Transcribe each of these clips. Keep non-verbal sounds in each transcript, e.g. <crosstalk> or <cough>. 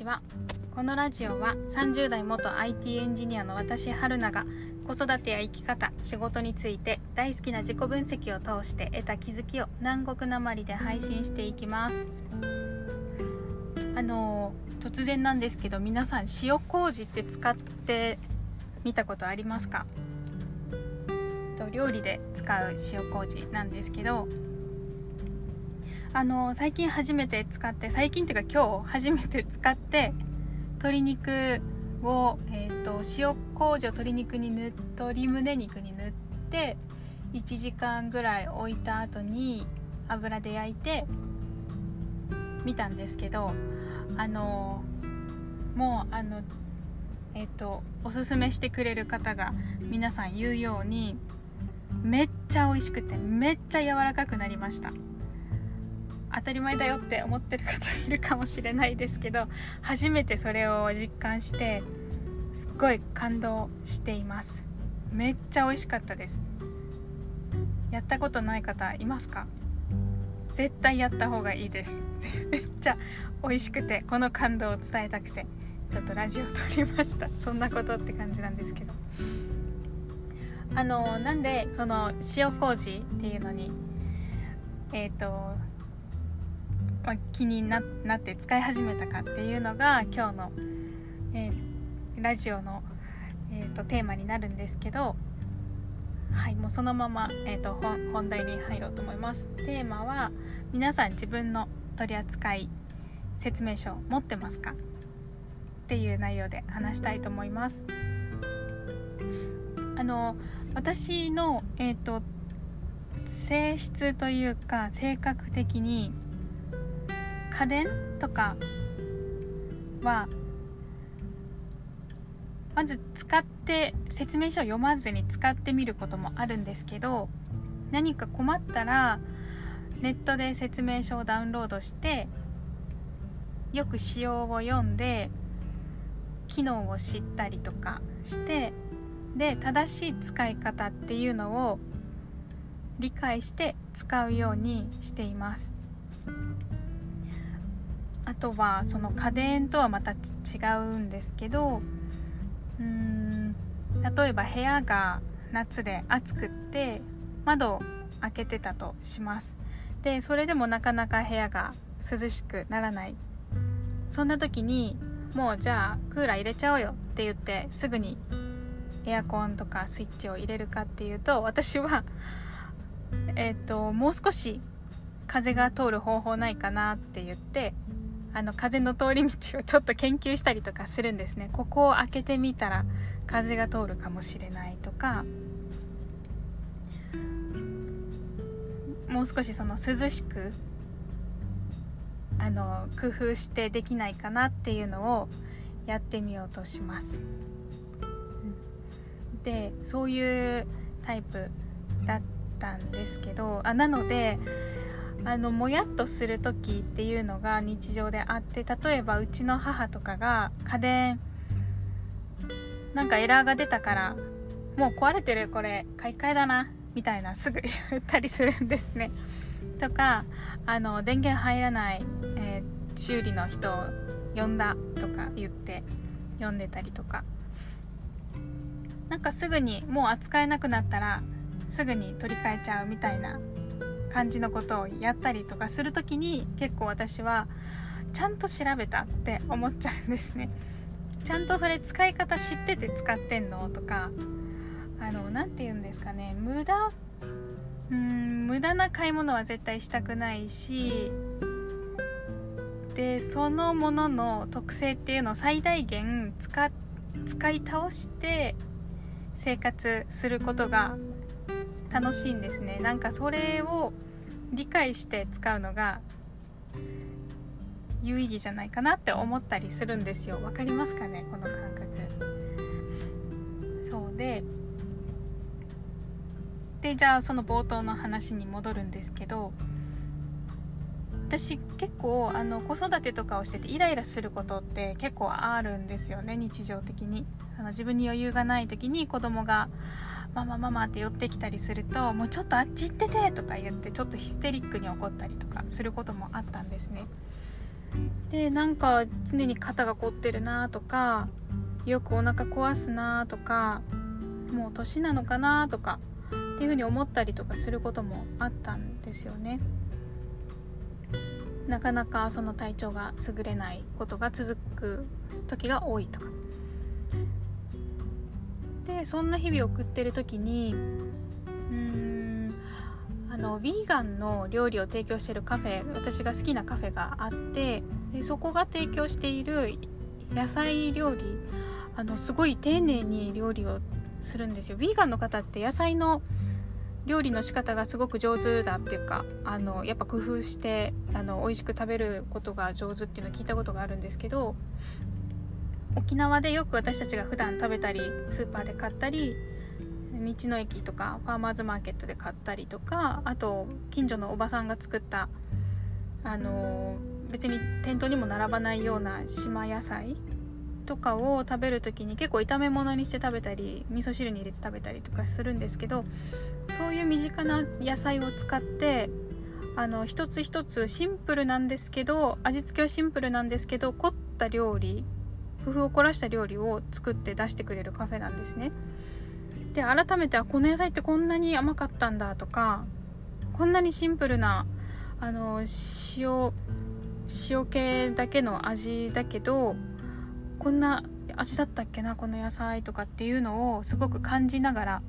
ちは。このラジオは30代元 IT エンジニアの私春菜が子育てや生き方仕事について大好きな自己分析を通して得た気づきを南国なまりで配信していきます。あの突然なんですけど皆さん塩麹って使ってみたことありますか？料理で使う塩麹なんですけどあの最近初めて使って最近っていうか今日初めて使って鶏肉を、えーと、塩麹を鶏肉に塗っ鶏胸肉に塗って1時間ぐらい置いた後に油で焼いてみたんですけどあのもうあのえっ、ー、とおすすめしてくれる方が皆さん言うようにめっちゃ美味しくてめっちゃ柔らかくなりました。当たり前だよって思ってる方いるかもしれないですけど初めてそれを実感してすっごい感動しています。めっちゃ美味しかったです。やったことない方いますか？絶対やった方がいいです。めっちゃ美味しくてこの感動を伝えたくてちょっとラジオ撮りました。そんなことって感じなんですけど。あのなんでその塩麹っていうのにえっ、ー、とまあ、気になって使い始めたかっていうのが今日の、えー、ラジオの、えーと、テーマになるんですけどはいもうそのまま、えーと、本題に入ろうと思います。テーマは皆さん自分の取扱い説明書持ってますか？っていう内容で話したいと思います。あの私の、えーと性質というか性格的に家電とかはまず使って説明書を読まずに使ってみることもあるんですけど何か困ったらネットで説明書をダウンロードしてよく仕様を読んで機能を知ったりとかしてで正しい使い方っていうのを理解して使うようにしています。あとはその家電とはまた違うんですけどうーん例えば部屋が夏で暑くって窓を開けてたとします。でそれでもなかなか部屋が涼しくならない。そんな時にもうじゃあクーラー入れちゃおうよって言ってすぐにエアコンとかスイッチを入れるかっていうと私はえっ、ともう少し風が通る方法ないかなって言ってあの風の通り道をちょっと研究したりとかするんですねここを開けてみたら風が通るかもしれないとかもう少しその涼しくあの工夫してできないかなっていうのをやってみようとします。でそういうタイプだったんですけどあなのであのもやっとする時っていうのが日常であって例えばうちの母とかが家電なんかエラーが出たからもう壊れてるこれ買い替えだなみたいなすぐ言ったりするんですね。とかあの電源入らない、えー、修理の人を呼んだとか言って呼んでたりとかなんかすぐにもう扱えなくなったらすぐに取り替えちゃうみたいな感じのことをやったりとかする時に結構私はちゃんと調べたって思っちゃうんですね。<laughs> ちゃんとそれ使い方知ってて使ってんのとかあの何て言うんですかね無駄うん無駄な買い物は絶対したくないしでそのものの特性っていうのを最大限使使い倒して生活することが楽しいんですねなんかそれを理解して使うのが有意義じゃないかなって思ったりするんですよ。わかりますかね？この感覚。そうででじゃあその冒頭の話に戻るんですけど私結構あの子育てとかをしててイライラすることって結構あるんですよね日常的に。その自分に余裕がない時に子供がママママって寄ってきたりするともうちょっとあっち行っててとか言ってちょっとヒステリックに怒ったりとかすることもあったんですねでなんか常に肩が凝ってるなとかよくお腹壊すなとかもう年なのかなとかっていうふうに思ったりとかすることもあったんですよね。なかなかその体調が優れないことが続く時が多いとか。でそんな日々を送ってる時にうんあのヴィーガンの料理を提供してるカフェ私が好きなカフェがあってでそこが提供している野菜料理あのすごい丁寧に料理をするんですよ。ヴィーガンの方って野菜の料理の仕方がすごく上手だっていうかあのやっぱ工夫してあの美味しく食べることが上手っていうのを聞いたことがあるんですけど沖縄でよく私たちが普段食べたりスーパーで買ったり道の駅とかファーマーズマーケットで買ったりとかあと近所のおばさんが作ったあの別に店頭にも並ばないような島野菜とかを食べる時に結構炒め物にして食べたり味噌汁に入れて食べたりとかするんですけどそういう身近な野菜を使ってあの一つ一つシンプルなんですけど味付けはシンプルなんですけど凝った料理工夫を凝らした料理を作って出してくれるカフェなんですね。で改めてあこの野菜ってこんなに甘かったんだとかこんなにシンプルなあの塩塩気だけの味だけどこんな味だったっけなこの野菜とかっていうのをすごく感じながら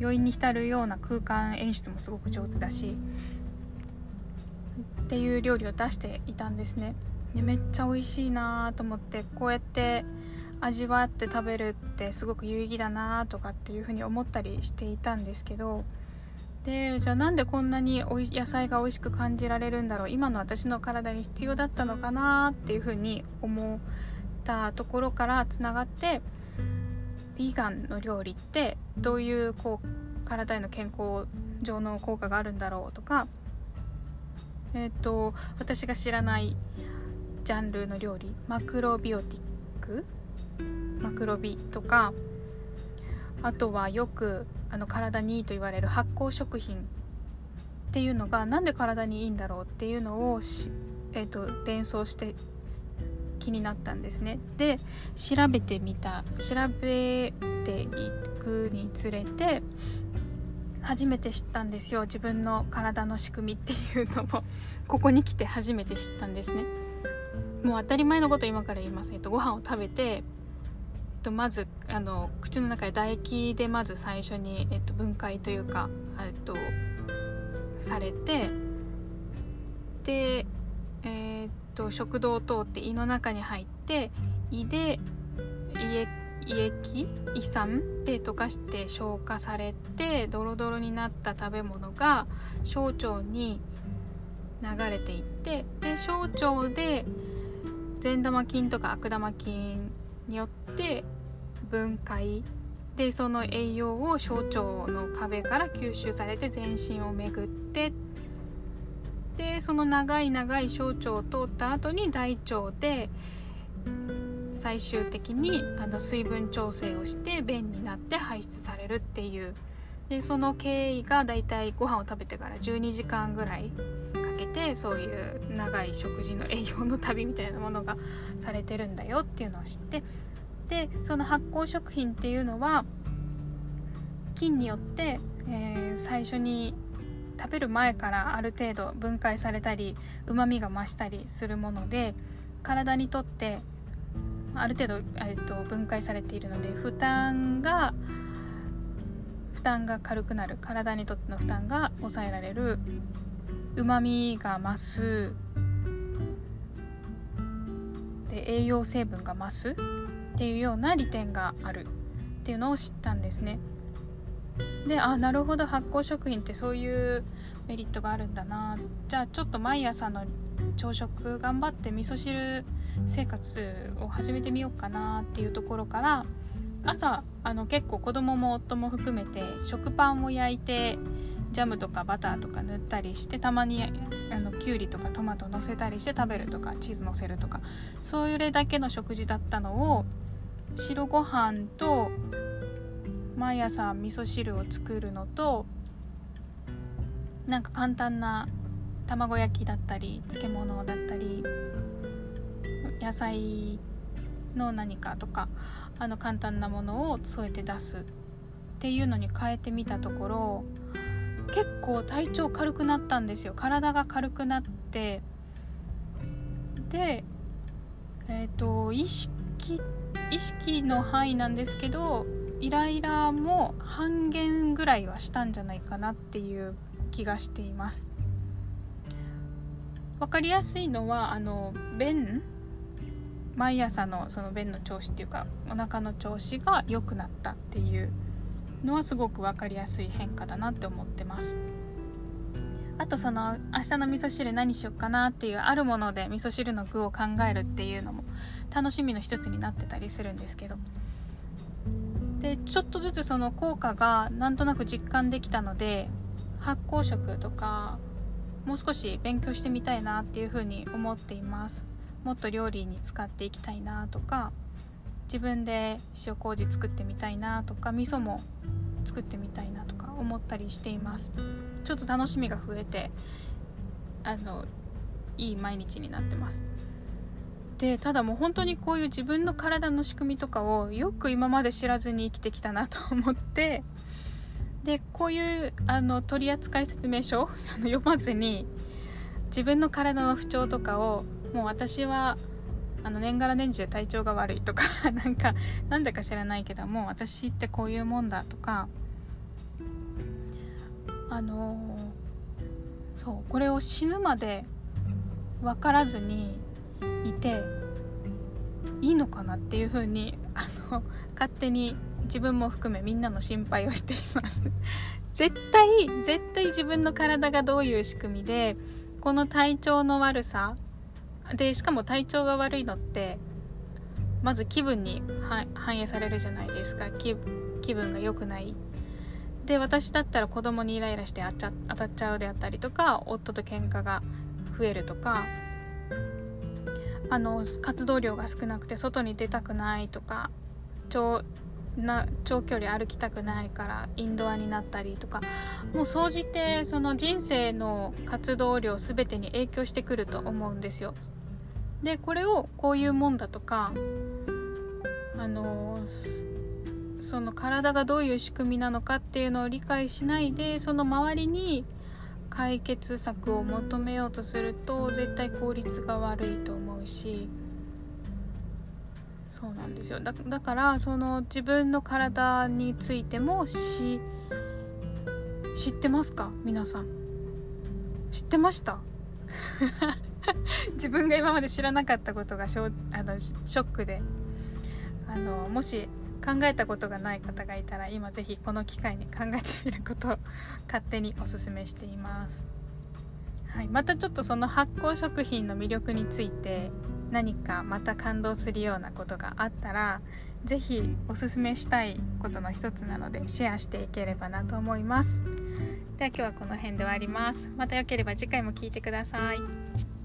余韻に浸るような空間演出もすごく上手だしっていう料理を出していたんですねでめっちゃ美味しいなと思ってこうやって味わって食べるってすごく有意義だなとかっていうふうに思ったりしていたんですけどでじゃあなんでこんなにおい野菜が美味しく感じられるんだろう今の私の体に必要だったのかなっていうふうに思ったところからつながってヴィーガンの料理ってどういうこう体への健康上の効果があるんだろうとかえっ、ー、と私が知らないジャンルの料理？マクロビオティック？マクロビとかあとはよくあの体にいいと言われる発酵食品っていうのが何で体にいいんだろうっていうのをえーと連想して気になったんですね。で調べてみた調べていくにつれて初めて知ったんですよ。自分の体の仕組みっていうのも。ここに来て初めて知ったんですね。もう当たり前のこと今から言います、えっと、ご飯を食べて、えっと、まずあの口の中で唾液でまず最初に、えっと、分解というか、えっと、されてでえー、っと食道を通って胃の中に入って胃で胃液胃酸で溶かして消化されてドロドロになった食べ物が小腸に流れていってで小腸で善玉菌とか悪玉菌によって分解でその栄養を小腸の壁から吸収されて全身を巡ってでその長い長い小腸を通った後に大腸で最終的にあの水分調整をして便になって排出されるっていう。でその経緯がだいたいご飯を食べてから12時間ぐらいかけてそういう長い食事の栄養の旅みたいなものがされてるんだよっていうのを知ってでその発酵食品っていうのは菌によって、えー、最初に食べる前からある程度分解されたりうまみが増したりするもので体にとってある程度、えっと、分解されているので負担が負担が軽くなる体にとっての負担が抑えられるうまみが増す。で栄養成分が増す。っていうような利点がある。っていうのを知ったんですね。であなるほど。発酵食品ってそういうメリットがあるんだな。じゃあちょっと毎朝の朝食頑張って味噌汁生活を始めてみようかな。っていうところから朝あの結構子供も夫も含めて食パンを焼いてジャムとかバターとか塗ったりしてたまにあのきゅうりとかトマト乗せたりして食べるとかチーズ乗せるとかそういうれだけの食事だったのを白ご飯と毎朝味噌汁を作るのとなんか簡単な卵焼きだったり漬物だったり野菜の何かとかあの簡単なものを添えて出すっていうのに変えてみたところ結構体調軽くなったんですよ。体が軽くなって。でえっ、ー、と意識意識の範囲なんですけどイライラも半減ぐらいはしたんじゃないかなっていう気がしています。分かりやすいのはあの便。毎朝のその便の調子っていうかお腹の調子が良くなったっていうのはすごく分かりやすい変化だなって思ってます。あとその明日の味噌汁何しよっかなっていうあるもので味噌汁の具を考えるっていうのも楽しみの一つになってたりするんですけど。でちょっとずつその効果がなんとなく実感できたので発酵食とかもう少し勉強してみたいなっていうふうに思っています。もっと料理に使っていきたいなとか自分で塩麹作ってみたいなとか味噌も作ってみたいなとか思ったりしています。ちょっと楽しみが増えてあのいい毎日になってます。でただもう本当にこういう自分の体の仕組みとかをよく今まで知らずに生きてきたなと思ってでこういうあの取扱説明書 <laughs> 読まずに自分の体の不調とかをもう私はあの年がら年中体調が悪いとか <laughs> なんかなんだか知らないけども私ってこういうもんだとかあのー、そうこれを死ぬまで分からずにいていいのかなっていうふうにあの勝手に自分も含めみんなの心配をしています。<laughs> 絶対絶対自分の体がどういう仕組みでこの体調の悪さでしかも体調が悪いのってまず気分に反映されるじゃないですか。気分が良くない。で私だったら子供にイライラして当たっちゃうであったりとか夫と喧嘩が増えるとかあの活動量が少なくて外に出たくないとかな長距離歩きたくないからインドアになったりとかもう総じてその人生の活動量全てに影響してくると思うんですよ。でこれをこういうもんだとかあのその体がどういう仕組みなのかっていうのを理解しないでその周りに解決策を求めようとすると絶対効率が悪いと思うしそうなんですよ。だからその自分の体についてもし知ってますか？皆さん。知ってました？<laughs> 自分が今まで知らなかったことがショあのショックで。あのもし考えたことがない方がいたら今是非この機会に考えてみることを <laughs> 勝手におすすめしています、はい、またちょっとその発酵食品の魅力について何かまた感動するようなことがあったら是非おすすめしたいことの一つなのでシェアしていければなと思います。では今日はこの辺で終わります。またよければ次回も聴いてください。